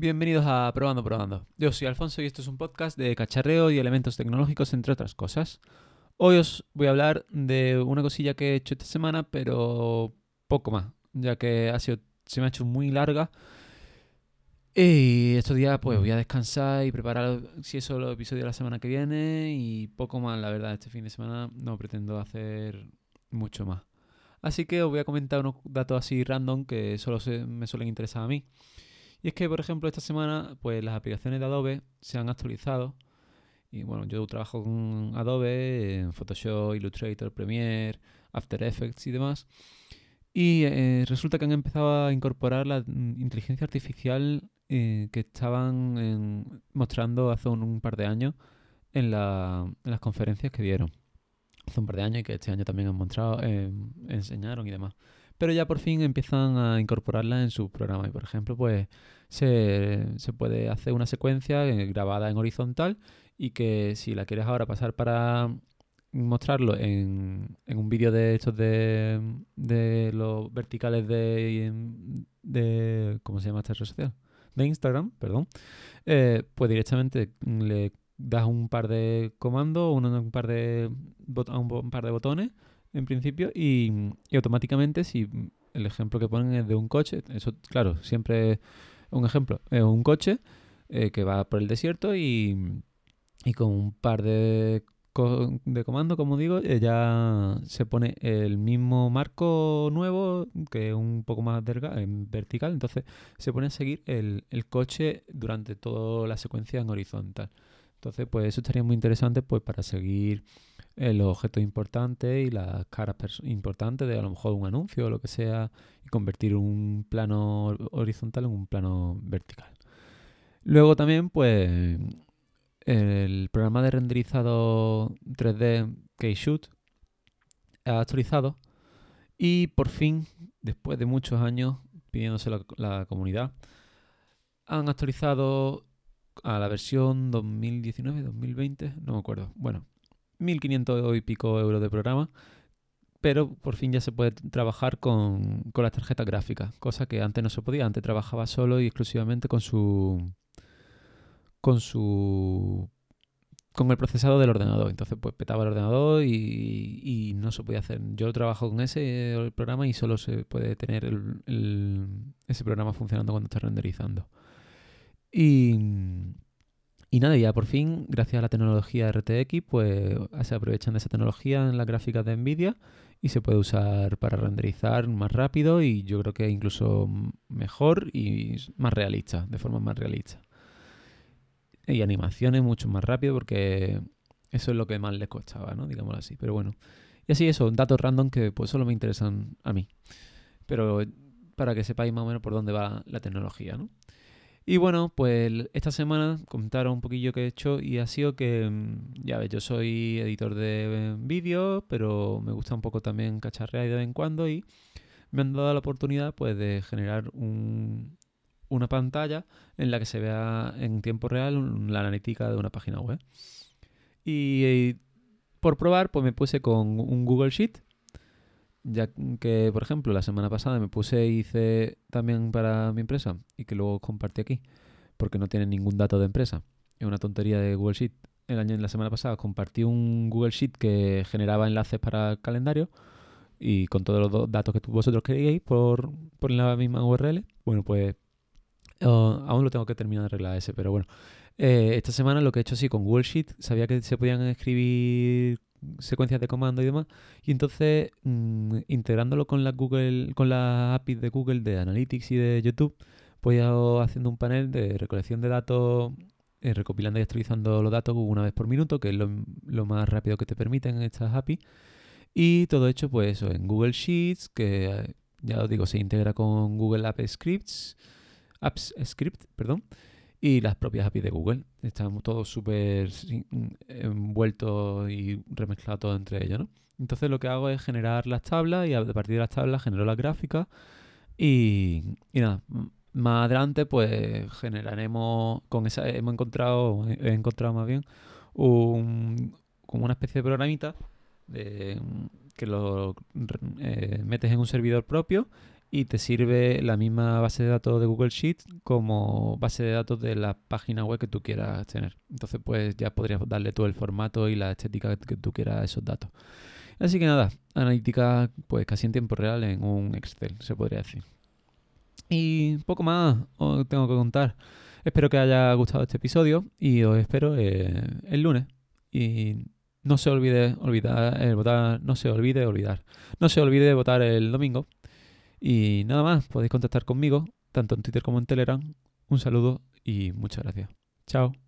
Bienvenidos a Probando Probando. Yo soy Alfonso y esto es un podcast de cacharreo y elementos tecnológicos, entre otras cosas. Hoy os voy a hablar de una cosilla que he hecho esta semana, pero poco más, ya que ha sido, se me ha hecho muy larga. Y estos días pues voy a descansar y preparar, si eso, los episodios de la semana que viene y poco más, la verdad, este fin de semana no pretendo hacer mucho más. Así que os voy a comentar unos datos así random que solo se, me suelen interesar a mí. Y es que, por ejemplo, esta semana, pues las aplicaciones de Adobe se han actualizado. Y bueno, yo trabajo con Adobe, en Photoshop, Illustrator, Premiere, After Effects y demás. Y eh, resulta que han empezado a incorporar la mm, inteligencia artificial eh, que estaban mostrando hace un, par de años en, las conferencias que dieron. Hace un par de años y que este año también han mostrado, eh, enseñaron y demás pero ya por fin empiezan a incorporarla en su programa. Y por ejemplo, pues se, puede hacer una secuencia eh, grabada en horizontal y que si la quieres ahora pasar para mostrarlo en, un vídeo de estos de, de los verticales de, de ¿cómo se llama esta red social? de Instagram, perdón, eh, pues directamente le das un par de comandos, un, par de un par de botones en principio y, automáticamente si el ejemplo que ponen es de un coche, eso claro, siempre un ejemplo, es un coche eh, que va por el desierto y, y con un par de, de comandos, como digo, eh, ya se pone el mismo marco nuevo, que es un poco más en vertical, entonces se pone a seguir el, el coche durante toda la secuencia en horizontal. Entonces, pues eso estaría muy interesante pues para seguir los objetos importantes y las caras importantes de a lo mejor un anuncio o lo que sea y convertir un plano horizontal en un plano vertical. Luego también, pues, el programa de renderizado 3D K-Shoot ha actualizado y por fin, después de muchos años pidiéndose la, la comunidad, han actualizado a la versión 2019-2020, no me acuerdo. Bueno, 1.500 y pico euros de programa, pero por fin ya se puede trabajar con, con las tarjetas gráficas, cosa que antes no se podía. Antes trabajaba solo y exclusivamente con su con su con el procesador del ordenador. Entonces, pues petaba el ordenador y, no se podía hacer. Yo trabajo con ese programa y solo se puede tener ese programa funcionando cuando está renderizando. Y, y nada, ya por fin, gracias a la tecnología RTX, pues se aprovechan de esa tecnología en las gráficas de Nvidia y se puede usar para renderizar más rápido y yo creo que incluso mejor y más realista, de forma más realista. Y animaciones mucho más rápido porque eso es lo que más les costaba, ¿no? Digámoslo así. Pero bueno. Y así eso, datos random que pues solo me interesan a mí. Pero para que sepáis más o menos por dónde va la tecnología, ¿no? Y bueno, pues esta semana comentaron un poquillo que he hecho y ha sido que, mm, ya ves, yo soy editor de vídeos, pero me gusta un poco también cacharrear de vez en cuando y me han dado la oportunidad pues de generar una pantalla en la que se vea en tiempo real la analítica de una página web. Y, y por probar, pues me puse con un Google Sheet ya que, por ejemplo, la semana pasada me puse e hice también para mi empresa y que luego compartí aquí, porque no tiene ningún dato de empresa. Es una tontería de Google Sheet. El año, la semana pasada compartí un Google Sheet que generaba enlaces para el calendario y con todos los datos que vosotros queríais por, por la misma URL. Bueno, pues oh, aún lo tengo que terminar de arreglar ese, pero bueno. Eh, esta semana lo que he hecho sí con Google Sheet, sabía que se podían escribir secuencias de comando y demás. Y entonces, mm, integrándolo con la Google, con las APIs de Google de Analytics y de YouTube, pues ya haciendo un panel de recolección de datos, eh, recopilando y actualizando los datos una vez por minuto, que es lo, más rápido que te permiten estas APIs. Y todo hecho, pues eso, en Google Sheets, que ya os digo, se integra con Google Apps Scripts, Apps Script, perdón y las propias APIs de Google. Estamos todos súper envueltos y remezclados entre ellos, ¿no? Entonces lo que hago es generar las tablas y a partir de las tablas genero las gráficas y, nada, más adelante pues generaremos con esa, hemos encontrado, he encontrado más bien un, como una especie de programita de, que lo eh, metes en un servidor propio y te sirve la misma base de datos de Google Sheets como base de datos de la página web que tú quieras tener. Entonces, pues ya podrías darle todo el formato y la estética que tú quieras a esos datos. Así que nada, analítica pues casi en tiempo real en un Excel, se podría decir. Y poco más os tengo que contar. Espero que haya gustado este episodio y os espero eh, el lunes. Y no se olvide olvidar el votar, no se olvide olvidar. No se olvide votar el domingo. Y nada más, podéis contactar conmigo, tanto en Twitter como en Telegram. Un saludo y muchas gracias. Chao.